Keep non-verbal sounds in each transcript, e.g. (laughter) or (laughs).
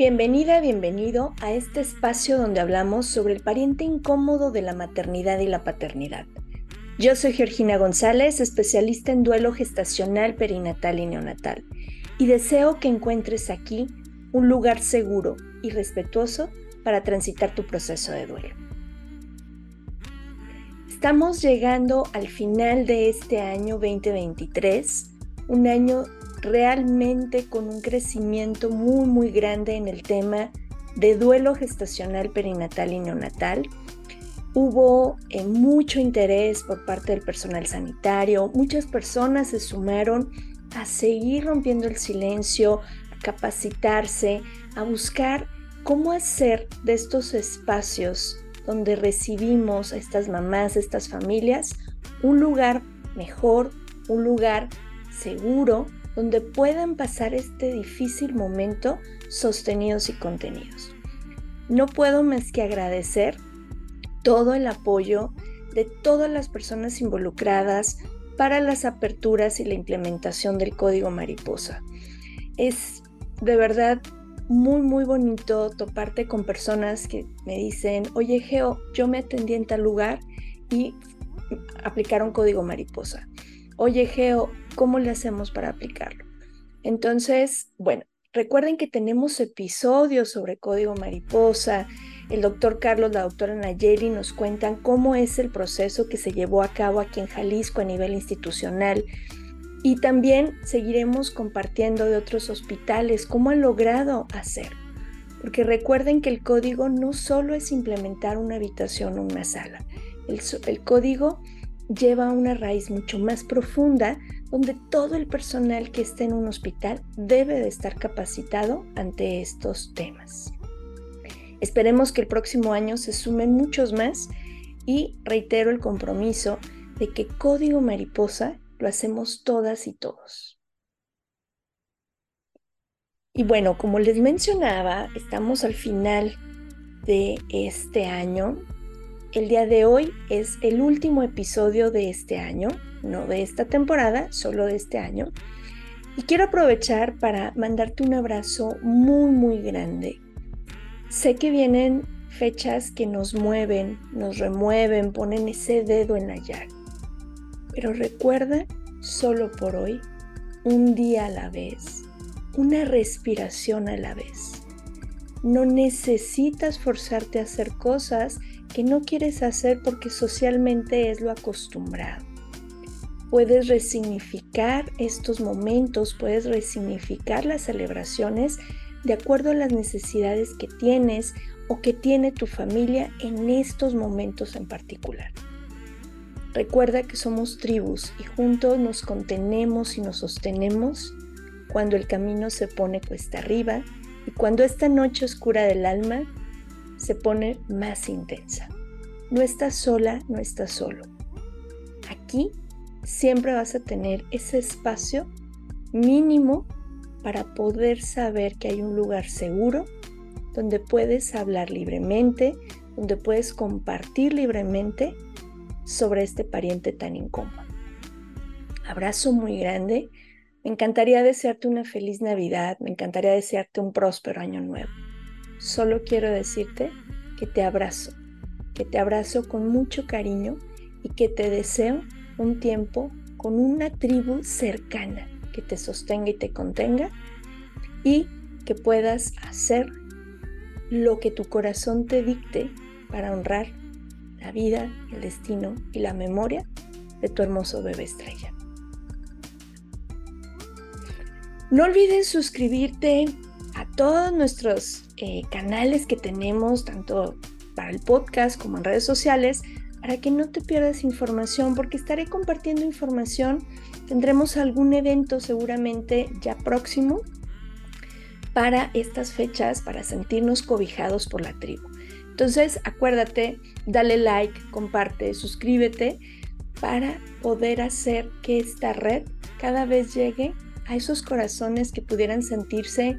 Bienvenida, bienvenido a este espacio donde hablamos sobre el pariente incómodo de la maternidad y la paternidad. Yo soy Georgina González, especialista en duelo gestacional, perinatal y neonatal, y deseo que encuentres aquí un lugar seguro y respetuoso para transitar tu proceso de duelo. Estamos llegando al final de este año 2023, un año realmente con un crecimiento muy, muy grande en el tema de duelo gestacional, perinatal y neonatal. Hubo eh, mucho interés por parte del personal sanitario, muchas personas se sumaron a seguir rompiendo el silencio, a capacitarse, a buscar cómo hacer de estos espacios donde recibimos a estas mamás, a estas familias, un lugar mejor, un lugar seguro, donde puedan pasar este difícil momento sostenidos y contenidos. No puedo más que agradecer todo el apoyo de todas las personas involucradas para las aperturas y la implementación del código mariposa. Es de verdad muy, muy bonito toparte con personas que me dicen, oye Geo, yo me atendí en tal lugar y aplicaron código mariposa. Oye Geo, ¿cómo le hacemos para aplicarlo? Entonces, bueno, recuerden que tenemos episodios sobre código mariposa. El doctor Carlos, la doctora Nayeli nos cuentan cómo es el proceso que se llevó a cabo aquí en Jalisco a nivel institucional. Y también seguiremos compartiendo de otros hospitales cómo han logrado hacer. Porque recuerden que el código no solo es implementar una habitación o una sala. El, el código lleva una raíz mucho más profunda donde todo el personal que esté en un hospital debe de estar capacitado ante estos temas. Esperemos que el próximo año se sumen muchos más y reitero el compromiso de que Código Mariposa lo hacemos todas y todos. Y bueno, como les mencionaba, estamos al final de este año el día de hoy es el último episodio de este año, no de esta temporada, solo de este año. Y quiero aprovechar para mandarte un abrazo muy, muy grande. Sé que vienen fechas que nos mueven, nos remueven, ponen ese dedo en la llaga. Pero recuerda, solo por hoy, un día a la vez, una respiración a la vez. No necesitas forzarte a hacer cosas que no quieres hacer porque socialmente es lo acostumbrado. Puedes resignificar estos momentos, puedes resignificar las celebraciones de acuerdo a las necesidades que tienes o que tiene tu familia en estos momentos en particular. Recuerda que somos tribus y juntos nos contenemos y nos sostenemos cuando el camino se pone cuesta arriba y cuando esta noche oscura del alma se pone más intensa. No estás sola, no estás solo. Aquí siempre vas a tener ese espacio mínimo para poder saber que hay un lugar seguro donde puedes hablar libremente, donde puedes compartir libremente sobre este pariente tan incómodo. Abrazo muy grande. Me encantaría desearte una feliz Navidad, me encantaría desearte un próspero año nuevo solo quiero decirte que te abrazo, que te abrazo con mucho cariño y que te deseo un tiempo con una tribu cercana que te sostenga y te contenga y que puedas hacer lo que tu corazón te dicte para honrar la vida, el destino y la memoria de tu hermoso bebé estrella. No olvides suscribirte a todos nuestros eh, canales que tenemos, tanto para el podcast como en redes sociales, para que no te pierdas información, porque estaré compartiendo información. Tendremos algún evento seguramente ya próximo para estas fechas, para sentirnos cobijados por la tribu. Entonces, acuérdate, dale like, comparte, suscríbete para poder hacer que esta red cada vez llegue a esos corazones que pudieran sentirse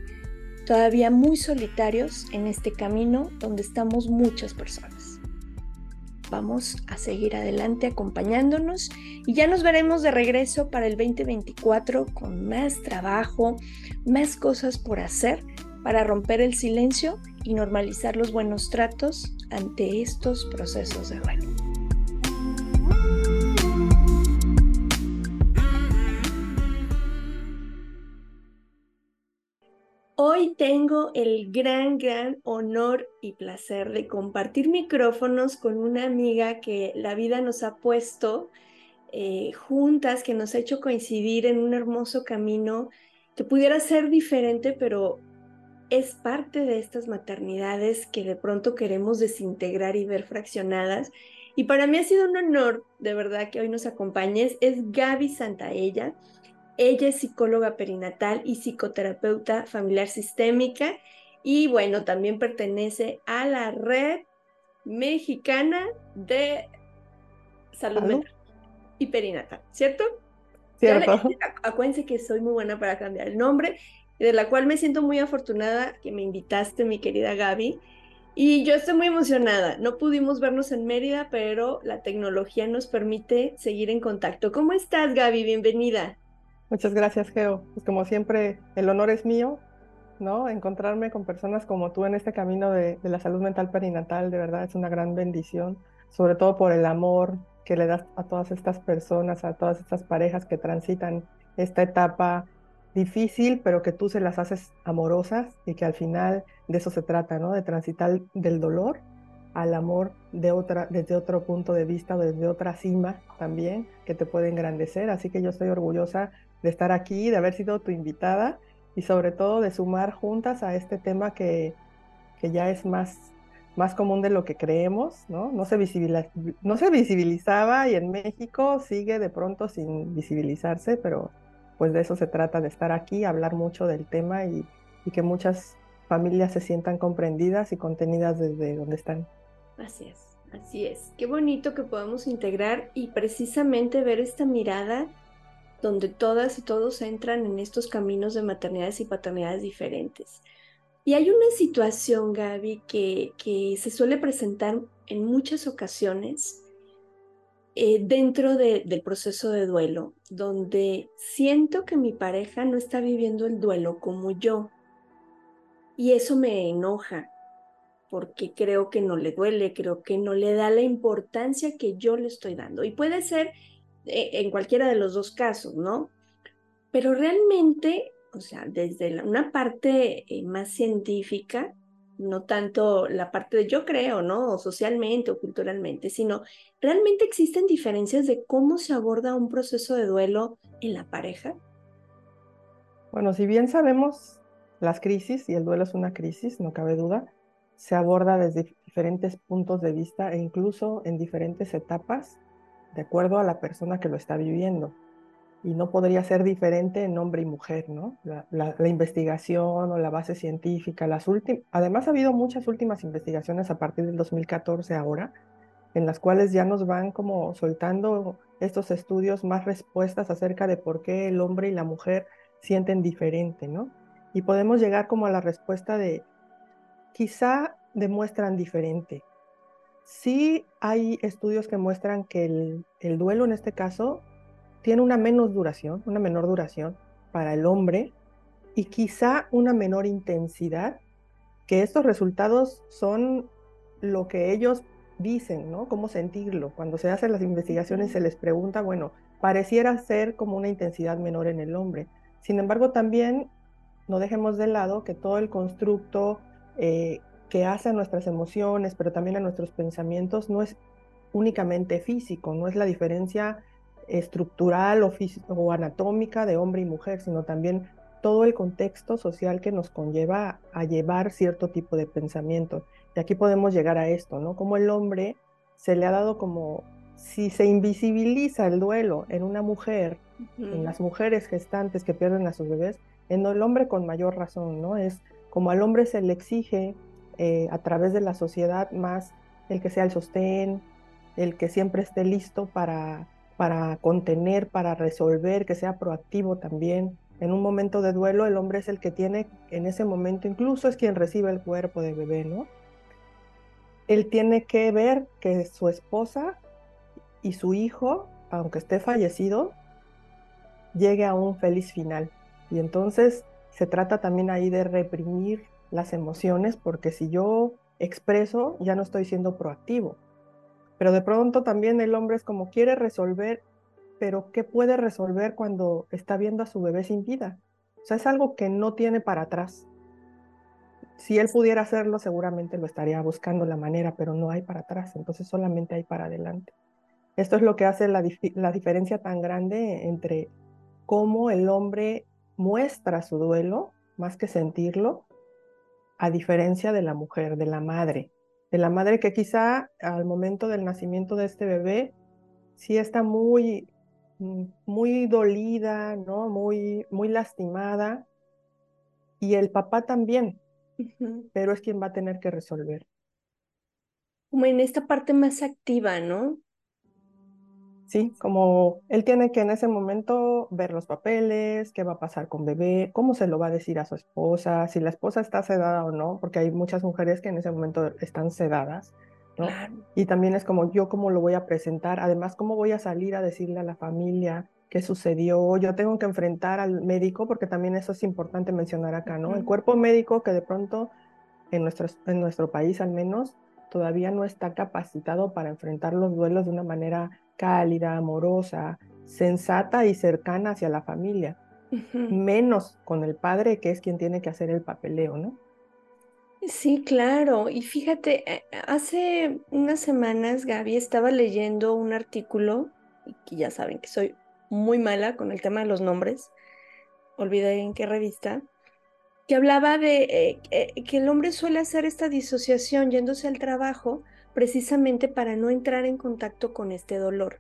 todavía muy solitarios en este camino donde estamos muchas personas. Vamos a seguir adelante acompañándonos y ya nos veremos de regreso para el 2024 con más trabajo, más cosas por hacer para romper el silencio y normalizar los buenos tratos ante estos procesos de duelo. Hoy tengo el gran, gran honor y placer de compartir micrófonos con una amiga que la vida nos ha puesto eh, juntas, que nos ha hecho coincidir en un hermoso camino que pudiera ser diferente, pero es parte de estas maternidades que de pronto queremos desintegrar y ver fraccionadas. Y para mí ha sido un honor, de verdad, que hoy nos acompañes. Es Gaby Santaella. Ella es psicóloga perinatal y psicoterapeuta familiar sistémica y bueno, también pertenece a la red mexicana de salud mental y perinatal, ¿cierto? Cierto. acuérdense que soy muy buena para cambiar el nombre, de la cual me siento muy afortunada que me invitaste, mi querida Gaby. Y yo estoy muy emocionada. No pudimos vernos en Mérida, pero la tecnología nos permite seguir en contacto. ¿Cómo estás, Gaby? Bienvenida. Muchas gracias, Geo. Pues como siempre, el honor es mío, ¿no? Encontrarme con personas como tú en este camino de, la salud mental perinatal, de verdad es una gran bendición, sobre todo por el amor que le das a todas estas personas, a todas estas parejas que transitan esta etapa difícil, pero que tú se las haces amorosas y que al final de eso se trata, ¿no? De transitar del dolor al amor de otra, desde otro punto de vista, desde otra cima también, que te puede engrandecer. Así que yo estoy orgullosa de estar aquí, de haber sido tu invitada y sobre todo de sumar juntas a este tema que, que ya es más, más común de lo que creemos, ¿no? No se, no se visibilizaba y en México sigue de pronto sin visibilizarse, pero pues de eso se trata, de estar aquí, hablar mucho del tema y, y que muchas familias se sientan comprendidas y contenidas desde donde están. Así es, así es. Qué bonito que podamos integrar y precisamente ver esta mirada donde todas y todos entran en estos caminos de maternidades y paternidades diferentes. Y hay una situación, Gaby, que, se suele presentar en muchas ocasiones eh, dentro del proceso de duelo, donde siento que mi pareja no está viviendo el duelo como yo. Y eso me enoja, porque creo que no le duele, creo que no le da la importancia que yo le estoy dando. Y puede ser eh, en cualquiera de los dos casos, ¿no? Pero realmente, o sea, desde una parte eh, más científica, no tanto la parte de yo creo, ¿no? O socialmente o culturalmente, sino realmente existen diferencias de cómo se aborda un proceso de duelo en la pareja. Bueno, si bien sabemos las crisis, y el duelo es una crisis, no cabe duda, se aborda desde diferentes puntos de vista e incluso en diferentes etapas de acuerdo a la persona que lo está viviendo. Y no podría ser diferente en hombre y mujer, ¿no? La, investigación o la base científica, las últimas... Además ha habido muchas últimas investigaciones a partir del 2014 ahora, en las cuales ya nos van como soltando estos estudios más respuestas acerca de por qué el hombre y la mujer sienten diferente, ¿no? Y podemos llegar como a la respuesta de, quizá demuestran diferente, Sí hay estudios que muestran que el, duelo en este caso tiene una menos duración, una menor duración para el hombre y quizá una menor intensidad, que estos resultados son lo que ellos dicen, ¿no? Cómo sentirlo. Cuando se hacen las investigaciones se les pregunta, bueno, pareciera ser como una intensidad menor en el hombre. Sin embargo, también no dejemos de lado que todo el constructo eh, que hace a nuestras emociones, pero también a nuestros pensamientos, no es únicamente físico, no es la diferencia estructural o, o anatómica de hombre y mujer, sino también todo el contexto social que nos conlleva a llevar cierto tipo de pensamiento. Y aquí podemos llegar a esto, ¿no? Como el hombre se le ha dado como, si se invisibiliza el duelo en una mujer, en las mujeres gestantes que pierden a sus bebés, en el hombre con mayor razón, ¿no? Es como al hombre se le exige eh, a través de la sociedad más el que sea el sostén, el que siempre esté listo para, para contener, para resolver, que sea proactivo también. En un momento de duelo, el hombre es el que tiene, en ese momento incluso es quien recibe el cuerpo de bebé, ¿no? Él tiene que ver que su esposa y su hijo, aunque esté fallecido, llegue a un feliz final. Y entonces se trata también ahí de reprimir las emociones, porque si yo expreso, ya no estoy siendo proactivo. Pero de pronto también el hombre es como quiere resolver, pero ¿qué puede resolver cuando está viendo a su bebé sin vida? O sea, es algo que no tiene para atrás. Si él pudiera hacerlo, seguramente lo estaría buscando la manera, pero no hay para atrás, entonces solamente hay para adelante. Esto es lo que hace la, la diferencia tan grande entre cómo el hombre muestra su duelo, más que sentirlo, a diferencia de la mujer, de la madre, de la madre que quizá al momento del nacimiento de este bebé sí está muy, mm, muy dolida, ¿no? Muy, muy lastimada. Y el papá también, pero es quien va a tener que resolver. Como en esta parte más activa, ¿no? ¿Sí? Como él tiene que en ese momento ver los papeles, qué va a pasar con bebé, cómo se lo va a decir a su esposa, si la esposa está sedada o no, porque hay muchas mujeres que en ese momento están sedadas, ¿no? Y también es como yo cómo lo voy a presentar, además cómo voy a salir a decirle a la familia qué sucedió, yo tengo que enfrentar al médico, porque también eso es importante mencionar acá, ¿no? El cuerpo médico que de pronto en nuestro, en nuestro país al menos todavía no está capacitado para enfrentar los duelos de una manera cálida, amorosa, sensata y cercana hacia la familia, menos con el padre, que es quien tiene que hacer el papeleo, ¿no? Sí, claro. Y fíjate, eh, hace unas semanas Gaby estaba leyendo un artículo, y ya saben que soy muy mala con el tema de los nombres, olvidé en qué revista, que hablaba de eh, eh, que el hombre suele hacer esta disociación yéndose al trabajo precisamente para no entrar en contacto con este dolor.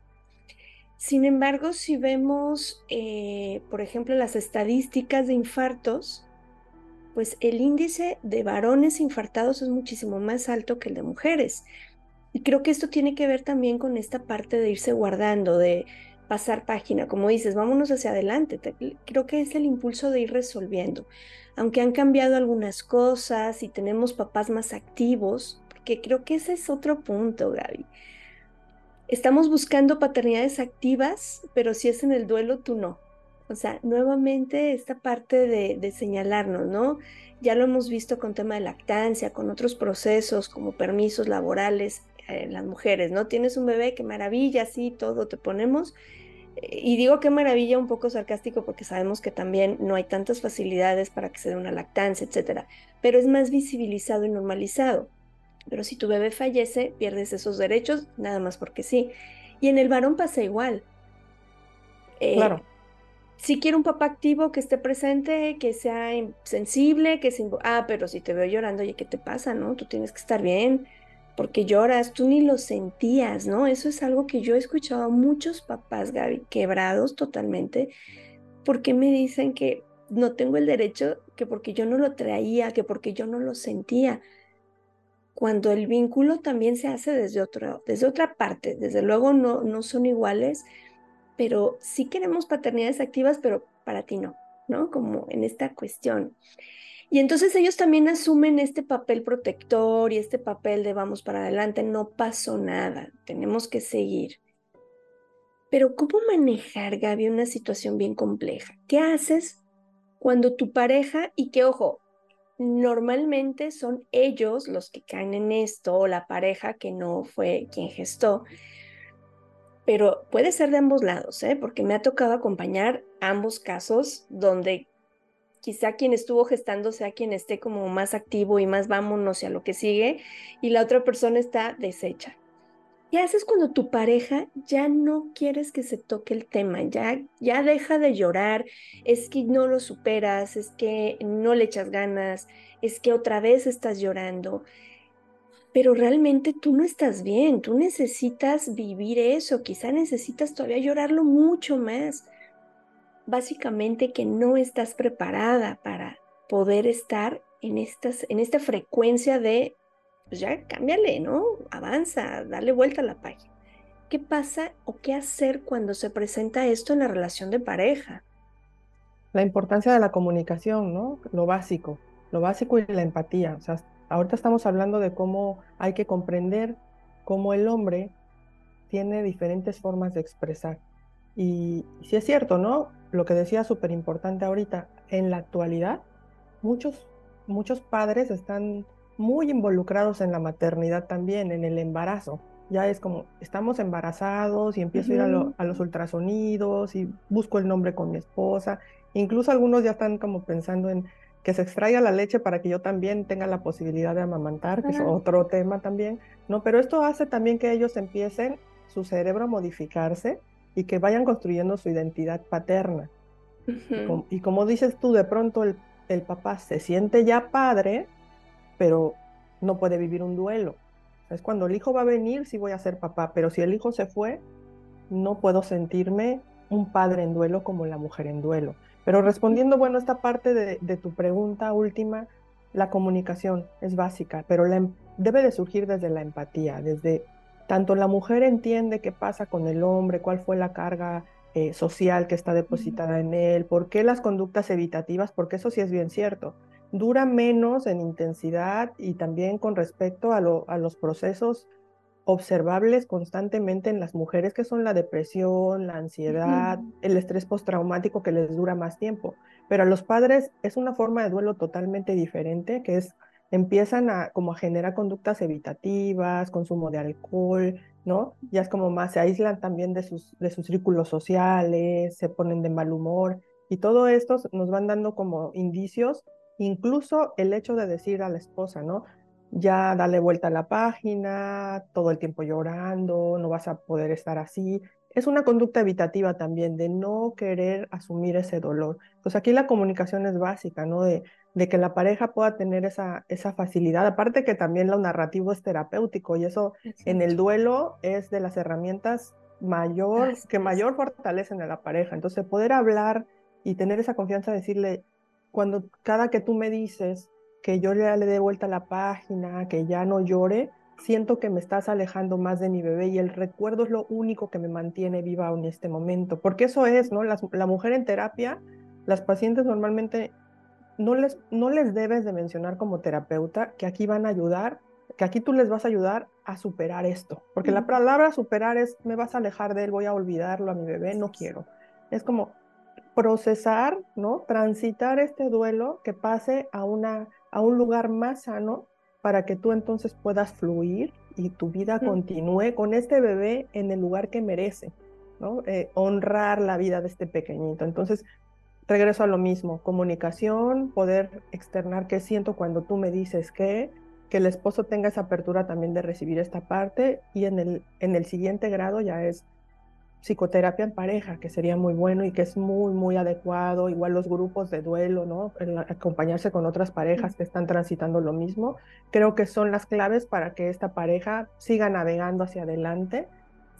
Sin embargo, si vemos, eh, por ejemplo, las estadísticas de infartos, pues el índice de varones infartados es muchísimo más alto que el de mujeres. Y creo que esto tiene que ver también con esta parte de irse guardando, de pasar página, como dices, vámonos hacia adelante. Creo que es el impulso de ir resolviendo. Aunque han cambiado algunas cosas y tenemos papás más activos, que creo que ese es otro punto, Gaby. Estamos buscando paternidades activas, pero si es en el duelo, tú no. O sea, nuevamente esta parte de, señalarnos, ¿no? Ya lo hemos visto con tema de lactancia, con otros procesos como permisos laborales, eh, las mujeres, ¿no? Tienes un bebé, qué maravilla, sí, todo te ponemos. Y digo qué maravilla un poco sarcástico porque sabemos que también no hay tantas facilidades para que se dé una lactancia, etcétera, pero es más visibilizado y normalizado. Pero si tu bebé fallece, pierdes esos derechos nada más porque sí. Y en el varón pasa igual. Eh, claro. Si quiero un papá activo que esté presente, que sea sensible, que se... Ah, pero si te veo llorando, oye, ¿qué te pasa, no? Tú tienes que estar bien, porque lloras, tú ni lo sentías, ¿no? Eso es algo que yo he escuchado a muchos papás, Gaby, quebrados totalmente, porque me dicen que no tengo el derecho, que porque yo no lo traía, que porque yo no lo sentía cuando el vínculo también se hace desde, otro, desde otra parte. Desde luego no, no son iguales, pero sí queremos paternidades activas, pero para ti no, ¿no? Como en esta cuestión. Y entonces ellos también asumen este papel protector y este papel de vamos para adelante, no pasó nada, tenemos que seguir. Pero ¿cómo manejar, Gaby, una situación bien compleja? ¿Qué haces cuando tu pareja, y que ojo, normalmente son ellos los que caen en esto o la pareja que no fue quien gestó. Pero puede ser de ambos lados, ¿eh? porque me ha tocado acompañar ambos casos donde quizá quien estuvo gestando sea quien esté como más activo y más vámonos a lo que sigue y la otra persona está deshecha. ¿Qué haces cuando tu pareja ya no quieres que se toque el tema? Ya, ya deja de llorar, es que no lo superas, es que no le echas ganas, es que otra vez estás llorando. Pero realmente tú no estás bien, tú necesitas vivir eso, quizá necesitas todavía llorarlo mucho más. Básicamente que no estás preparada para poder estar en, estas, en esta frecuencia de pues ya cámbiale, ¿no? Avanza, dale vuelta a la página. ¿Qué pasa o qué hacer cuando se presenta esto en la relación de pareja? La importancia de la comunicación, ¿no? Lo básico, lo básico y la empatía. O sea, ahorita estamos hablando de cómo hay que comprender cómo el hombre tiene diferentes formas de expresar. Y si es cierto, ¿no? Lo que decía súper importante ahorita, en la actualidad, muchos muchos padres están muy involucrados en la maternidad también, en el embarazo. Ya es como, estamos embarazados y empiezo a ir a, los ultrasonidos y busco el nombre con mi esposa. Incluso algunos ya están como pensando en que se extraiga la leche para que yo también tenga la posibilidad de amamantar, que es otro tema también, ¿no? Pero esto hace también que ellos empiecen su cerebro a modificarse y que vayan construyendo su identidad paterna. y, como, dices tú, de pronto el, el, papá se siente ya padre, pero no puede vivir un duelo. Es cuando el hijo va a venir, sí voy a ser papá, pero si el hijo se fue, no puedo sentirme un padre en duelo como la mujer en duelo. Pero respondiendo, bueno, esta parte de, de tu pregunta última, la comunicación es básica, pero la, em, debe de surgir desde la empatía, desde tanto la mujer entiende qué pasa con el hombre, cuál fue la carga eh, social que está depositada en él, por qué las conductas evitativas, porque eso sí es bien cierto, dura menos en intensidad y también con respecto a, a los procesos observables constantemente en las mujeres, que son la depresión, la ansiedad, el estrés postraumático que les dura más tiempo. Pero a los padres es una forma de duelo totalmente diferente, que es empiezan a como a generar conductas evitativas, consumo de alcohol, ¿no? Ya es como más, se aíslan también de sus, de sus círculos sociales, se ponen de mal humor y todo esto nos van dando como indicios, incluso el hecho de decir a la esposa, ¿no? Ya dale vuelta a la página, todo el tiempo llorando, no vas a poder estar así. Es una conducta evitativa también de no querer asumir ese dolor. Pues aquí la comunicación es básica, ¿no? De de que la pareja pueda tener esa, esa facilidad. Aparte que también lo narrativo es terapéutico y eso en el duelo es de las herramientas mayor, que mayor fortalecen a la pareja. Entonces poder hablar y tener esa confianza, decirle, cuando cada que tú me dices que yo ya le dé vuelta a la página, que ya no llore, siento que me estás alejando más de mi bebé y el recuerdo es lo único que me mantiene viva en este momento. Porque eso es, ¿no? la mujer en terapia, las pacientes normalmente no les, no les debes de mencionar como terapeuta que aquí van a ayudar, que aquí tú les vas a ayudar a superar esto, porque la palabra superar es, me vas a alejar de él, voy a olvidarlo a mi bebé, no quiero. Es como procesar, ¿no? Transitar este duelo que pase a, una, a un lugar más sano para que tú entonces puedas fluir y tu vida continúe con este bebé en el lugar que merece, ¿no? Eh, honrar la vida de este pequeñito. Entonces, regreso a lo mismo, comunicación, poder externar qué siento cuando tú me dices qué, que el esposo tenga esa apertura también de recibir esta parte y en el, en el siguiente grado ya es psicoterapia en pareja, que sería muy bueno y que es muy, muy adecuado, igual los grupos de duelo, ¿no? acompañarse con otras parejas que están transitando lo mismo, creo que son las claves para que esta pareja siga navegando hacia adelante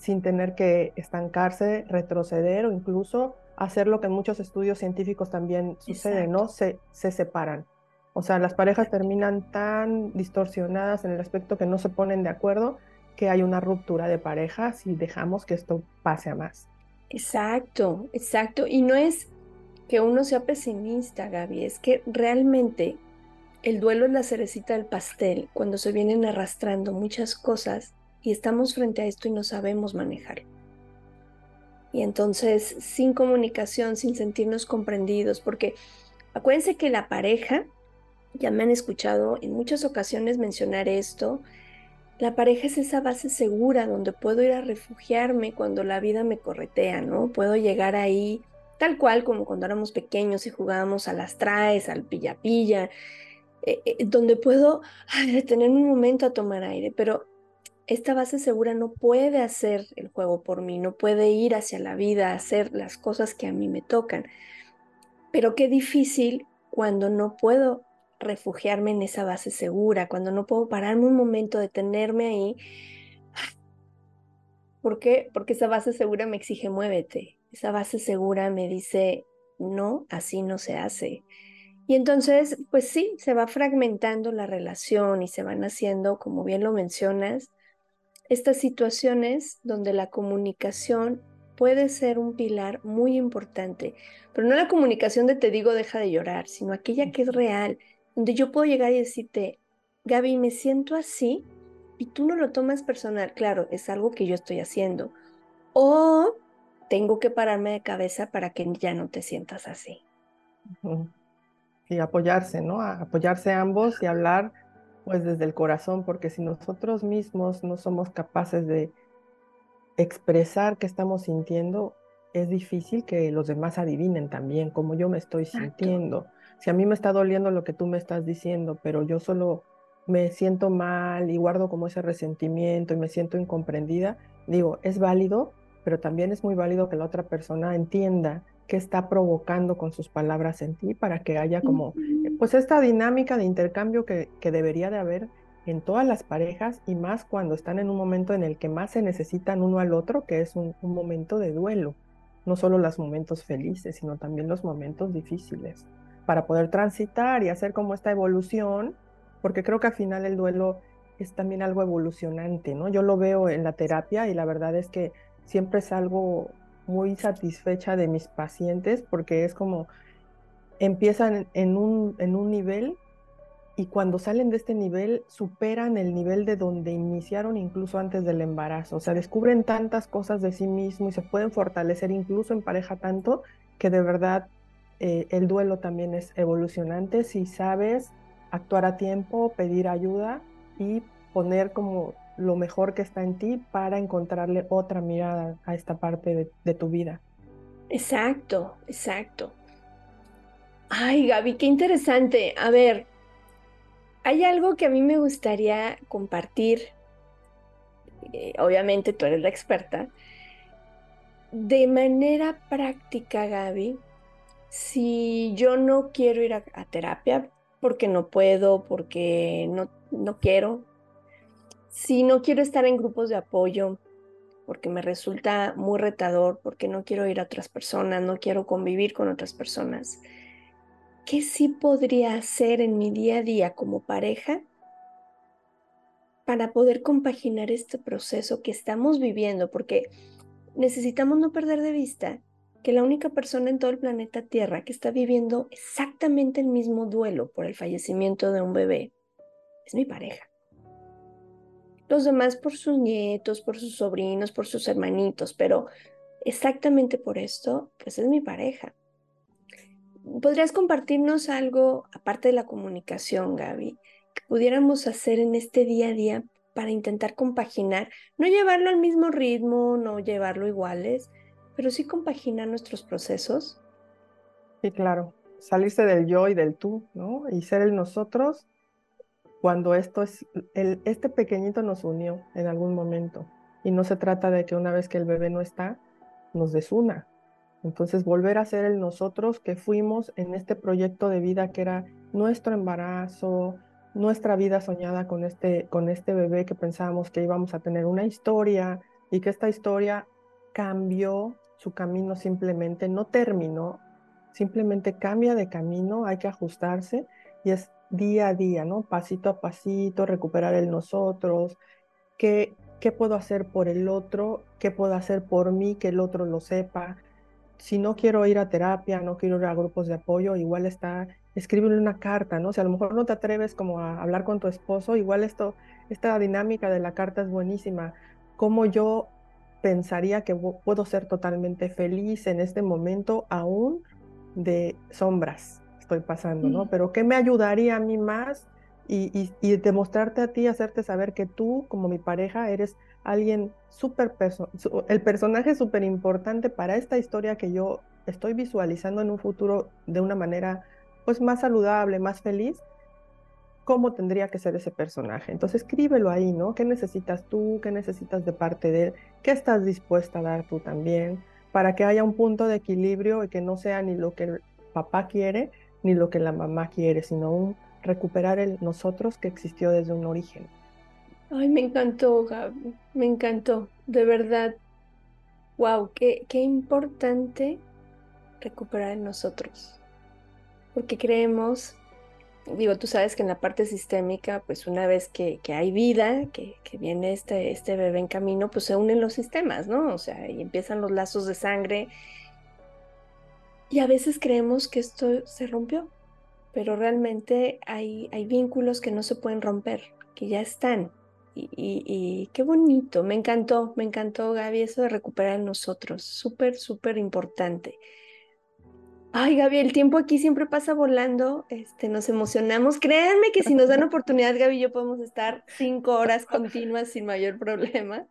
sin tener que estancarse, retroceder o incluso hacer lo que en muchos estudios científicos también sucede, ¿no? Se, se separan. O sea, las parejas terminan tan distorsionadas en el aspecto que no se ponen de acuerdo que hay una ruptura de pareja si dejamos que esto pase a más. Exacto, exacto. Y no es que uno sea pesimista, Gaby, es que realmente el duelo es la cerecita del pastel cuando se vienen arrastrando muchas cosas y estamos frente a esto y no sabemos manejarlo. Y entonces, sin comunicación, sin sentirnos comprendidos, porque acuérdense que la pareja, ya me han escuchado en muchas ocasiones mencionar esto, la pareja es esa base segura donde puedo ir a refugiarme cuando la vida me corretea, ¿no? Puedo llegar ahí tal cual como cuando éramos pequeños y jugábamos a las traes, al pilla-pilla, eh, eh, donde puedo tener un momento a tomar aire, pero esta base segura no puede hacer el juego por mí, no puede ir hacia la vida hacer las cosas que a mí me tocan. Pero qué difícil cuando no puedo refugiarme en esa base segura, cuando no puedo pararme un momento, detenerme ahí. ¿Por qué? Porque esa base segura me exige muévete. Esa base segura me dice, no, así no se hace. Y entonces, pues sí, se va fragmentando la relación y se van haciendo, como bien lo mencionas, estas situaciones donde la comunicación puede ser un pilar muy importante, pero no la comunicación de te digo deja de llorar, sino aquella que es real, donde yo puedo llegar y decirte, Gaby, me siento así y tú no lo tomas personal, claro, es algo que yo estoy haciendo, o tengo que pararme de cabeza para que ya no te sientas así. y apoyarse, ¿no? apoyarse ambos y hablar pues desde el corazón, porque si nosotros mismos no somos capaces de expresar qué estamos sintiendo, es difícil que los demás adivinen también cómo yo me estoy sintiendo. Si a mí me está doliendo lo que tú me estás diciendo, pero yo solo me siento mal y guardo como ese resentimiento y me siento incomprendida, digo, es válido, pero también es muy válido que la otra persona entienda qué está provocando con sus palabras en ti para que haya como, pues esta dinámica de intercambio que, que debería de haber en todas las parejas y más cuando están en un momento en el que más se necesitan uno al otro, que es un, momento de duelo. No solo los momentos felices, sino también los momentos difíciles, para poder transitar y hacer como esta evolución, porque creo que al final el duelo es también algo evolucionante, ¿no? Yo lo veo en la terapia y la verdad es que siempre es algo muy satisfecha de mis pacientes porque es como empiezan en un, en un nivel y cuando salen de este nivel superan el nivel de donde iniciaron incluso antes del embarazo. O sea, descubren tantas cosas de sí mismo y se pueden fortalecer incluso en pareja tanto que de verdad eh, el duelo también es evolucionante si sabes actuar a tiempo, pedir ayuda y poner como lo mejor que está en ti para encontrarle otra mirada a esta parte de, tu vida. Exacto, exacto. Ay, Gaby, qué interesante. A ver, hay algo que a mí me gustaría compartir, eh, obviamente tú eres la experta, de manera práctica, Gaby, si yo no quiero ir a, terapia porque no puedo, porque no, no quiero, si no quiero estar en grupos de apoyo, porque me resulta muy retador, porque no quiero ir a otras personas, no quiero convivir con otras personas, ¿qué sí podría hacer en mi día a día como pareja para poder compaginar este proceso que estamos viviendo? Porque necesitamos no perder de vista que la única persona en todo el planeta Tierra que está viviendo exactamente el mismo duelo por el fallecimiento de un bebé es mi pareja. Los demás por sus nietos, por sus sobrinos, por sus hermanitos, pero exactamente por esto, pues es mi pareja. ¿Podrías compartirnos algo, aparte de la comunicación, Gaby, que pudiéramos hacer en este día a día para intentar compaginar, no llevarlo al mismo ritmo, no llevarlo iguales, pero sí compaginar nuestros procesos? Sí, claro, salirse del yo y del tú, ¿no? Y ser el nosotros cuando esto es, este pequeñito nos unió en algún momento. Y no se trata de que una vez que el bebé no está, nos desuna, entonces, volver a ser el nosotros que fuimos en este proyecto de vida que era nuestro embarazo, nuestra vida soñada con este, con este bebé que pensábamos que íbamos a tener una historia y que esta historia cambió su camino simplemente, no terminó, simplemente cambia de camino, hay que ajustarse y es día a día, ¿no? Pasito a pasito, recuperar el nosotros, qué, qué puedo hacer por el otro, qué puedo hacer por mí, que el otro lo sepa, si no quiero ir a terapia, no quiero ir a grupos de apoyo, igual está, escríbele una carta, ¿no? Si a lo mejor no te atreves como a hablar con tu esposo, igual esto, esta dinámica de la carta es buenísima. Cómo yo pensaría que puedo ser totalmente feliz en este momento aún de sombras estoy pasando, ¿no? Pero ¿qué me ayudaría a mí más? Y, y demostrarte a ti, hacerte saber que tú, como mi pareja, eres alguien súper, el personaje súper importante para esta historia que yo estoy visualizando en un futuro de una manera pues más saludable, más feliz, cómo tendría que ser ese personaje. Entonces escríbelo ahí, ¿no? ¿Qué necesitas tú? ¿Qué necesitas de parte de él? ¿Qué estás dispuesta a dar tú también? Para que haya un punto de equilibrio y que no sea ni lo que el papá quiere ni lo que la mamá quiere, sino un recuperar el nosotros que existió desde un origen. Ay, me encantó, Gaby, me encantó, de verdad. Wow, qué, qué importante recuperar en nosotros. Porque creemos, digo, tú sabes que en la parte sistémica, pues una vez que, que hay vida, que, que, viene este, este bebé en camino, pues se unen los sistemas, ¿no? O sea, y empiezan los lazos de sangre. Y a veces creemos que esto se rompió, pero realmente hay, hay vínculos que no se pueden romper, que ya están, y, qué bonito, me encantó, me encantó Gaby eso de recuperar en nosotros, súper, súper importante. Ay, Gaby, el tiempo aquí siempre pasa volando, este, nos emocionamos. Créanme que si nos dan (laughs) oportunidad, Gaby y yo podemos estar cinco horas continuas sin mayor problema.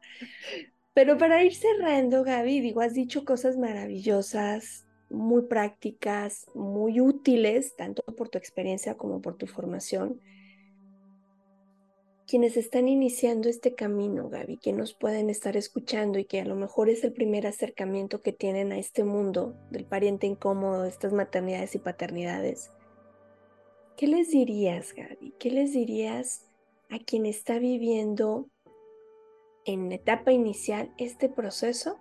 Pero para ir cerrando, Gaby, digo, has dicho cosas maravillosas, muy prácticas, muy útiles, tanto por tu experiencia como por tu formación. Quienes están iniciando este camino, Gaby, que nos pueden estar escuchando y que a lo mejor es el primer acercamiento que tienen a este mundo del pariente incómodo, de estas maternidades y paternidades, ¿qué les dirías, Gaby? ¿Qué les dirías a quien está viviendo en etapa inicial este proceso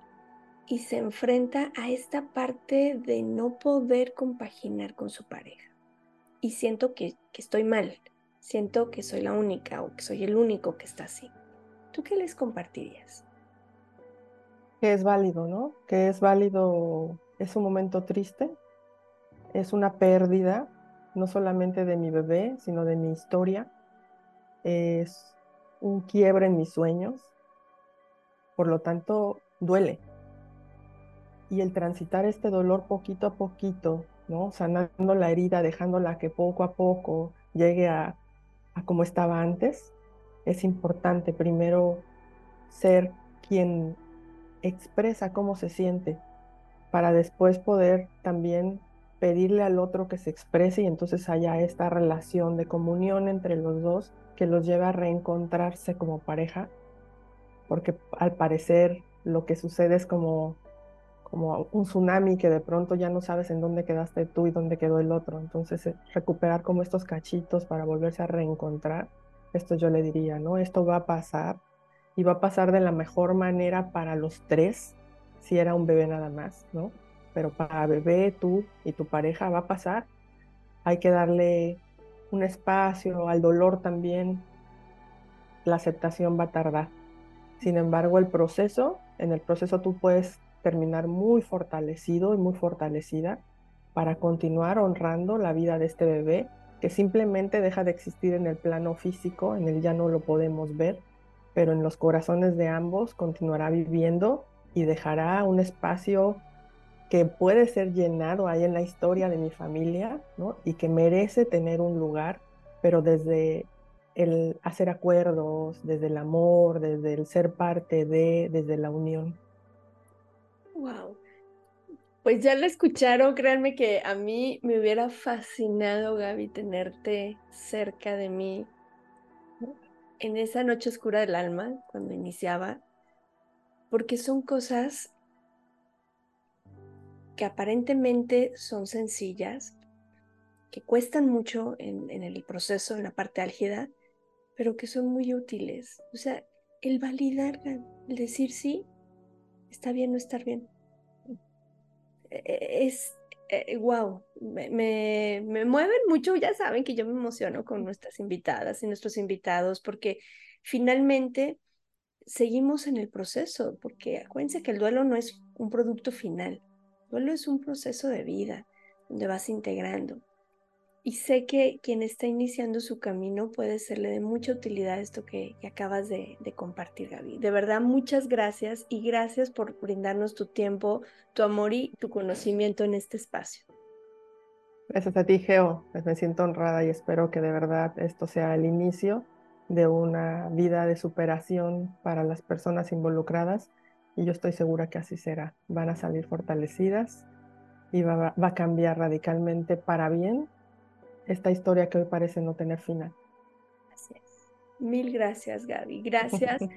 y se enfrenta a esta parte de no poder compaginar con su pareja. Y siento que, estoy mal, siento que soy la única o que soy el único que está así. ¿Tú qué les compartirías? Que es válido, ¿no? Que es válido, es un momento triste, es una pérdida, no solamente de mi bebé, sino de mi historia, es un quiebre en mis sueños, por lo tanto, duele. Y el transitar este dolor poquito a poquito, ¿no? Sanando la herida, dejándola que poco a poco llegue a, a como estaba antes, es importante primero ser quien expresa cómo se siente para después poder también pedirle al otro que se exprese y entonces haya esta relación de comunión entre los dos que los lleve a reencontrarse como pareja porque al parecer lo que sucede es como, como un tsunami que de pronto ya no sabes en dónde quedaste tú y dónde quedó el otro. Entonces, eh, recuperar como estos cachitos para volverse a reencontrar, esto yo le diría, ¿no? Esto va a pasar y va a pasar de la mejor manera para los tres, si era un bebé nada más, ¿no? Pero para bebé, tú y tu pareja va a pasar. Hay que darle un espacio al dolor también. La aceptación va a tardar. Sin embargo, el proceso, en el proceso tú puedes terminar muy fortalecido y muy fortalecida para continuar honrando la vida de este bebé que simplemente deja de existir en el plano físico, en el ya no lo podemos ver, pero en los corazones de ambos continuará viviendo y dejará un espacio que puede ser llenado ahí en la historia de mi familia, ¿no? Y que merece tener un lugar, pero desde el hacer acuerdos, desde el amor, desde el ser parte de, desde la unión. Wow. Pues ya la escucharon, créanme que a mí me hubiera fascinado, Gaby, tenerte cerca de mí en esa noche oscura del alma, cuando iniciaba, porque son cosas que aparentemente son sencillas, que cuestan mucho en, en el proceso, en la parte álgida, pero que son muy útiles. O sea, el validar, el decir sí, está bien no estar bien. E, e, es, wow, eh, me, me, mueven mucho, ya saben que yo me emociono con nuestras invitadas y nuestros invitados porque finalmente seguimos en el proceso, porque acuérdense que el duelo no es un producto final, el duelo es un proceso de vida donde vas integrando. Y sé que quien está iniciando su camino puede serle de mucha utilidad esto que, acabas de, compartir, Gaby. De verdad, muchas gracias y gracias por brindarnos tu tiempo, tu amor y tu conocimiento en este espacio. Gracias a ti, Geo. Pues me siento honrada y espero que de verdad esto sea el inicio de una vida de superación para las personas involucradas y yo estoy segura que así será. Van a salir fortalecidas y va a cambiar radicalmente para bien esta historia que hoy parece no tener final. Así es. Mil gracias, Gaby. Gracias. (laughs)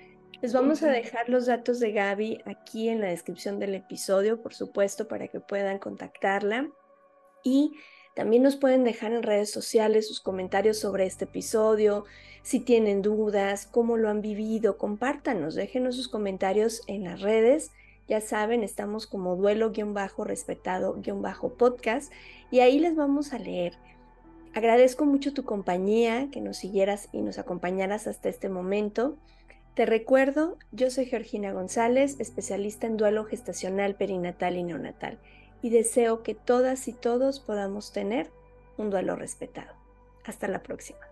Les vamos a dejar los datos de Gaby aquí en la descripción del episodio, por supuesto, para que puedan contactarla. Y también nos pueden dejar en redes sociales sus comentarios sobre este episodio, si tienen dudas, cómo lo han vivido, compártanos, déjenos sus comentarios en las redes. Ya saben, estamos como duelo-respetado-podcast y ahí les vamos a leer. Agradezco mucho tu compañía, que nos siguieras y nos acompañaras hasta este momento. Te recuerdo, yo soy Georgina González, especialista en duelo gestacional, perinatal y neonatal, y deseo que todas y todos podamos tener un duelo respetado. Hasta la próxima.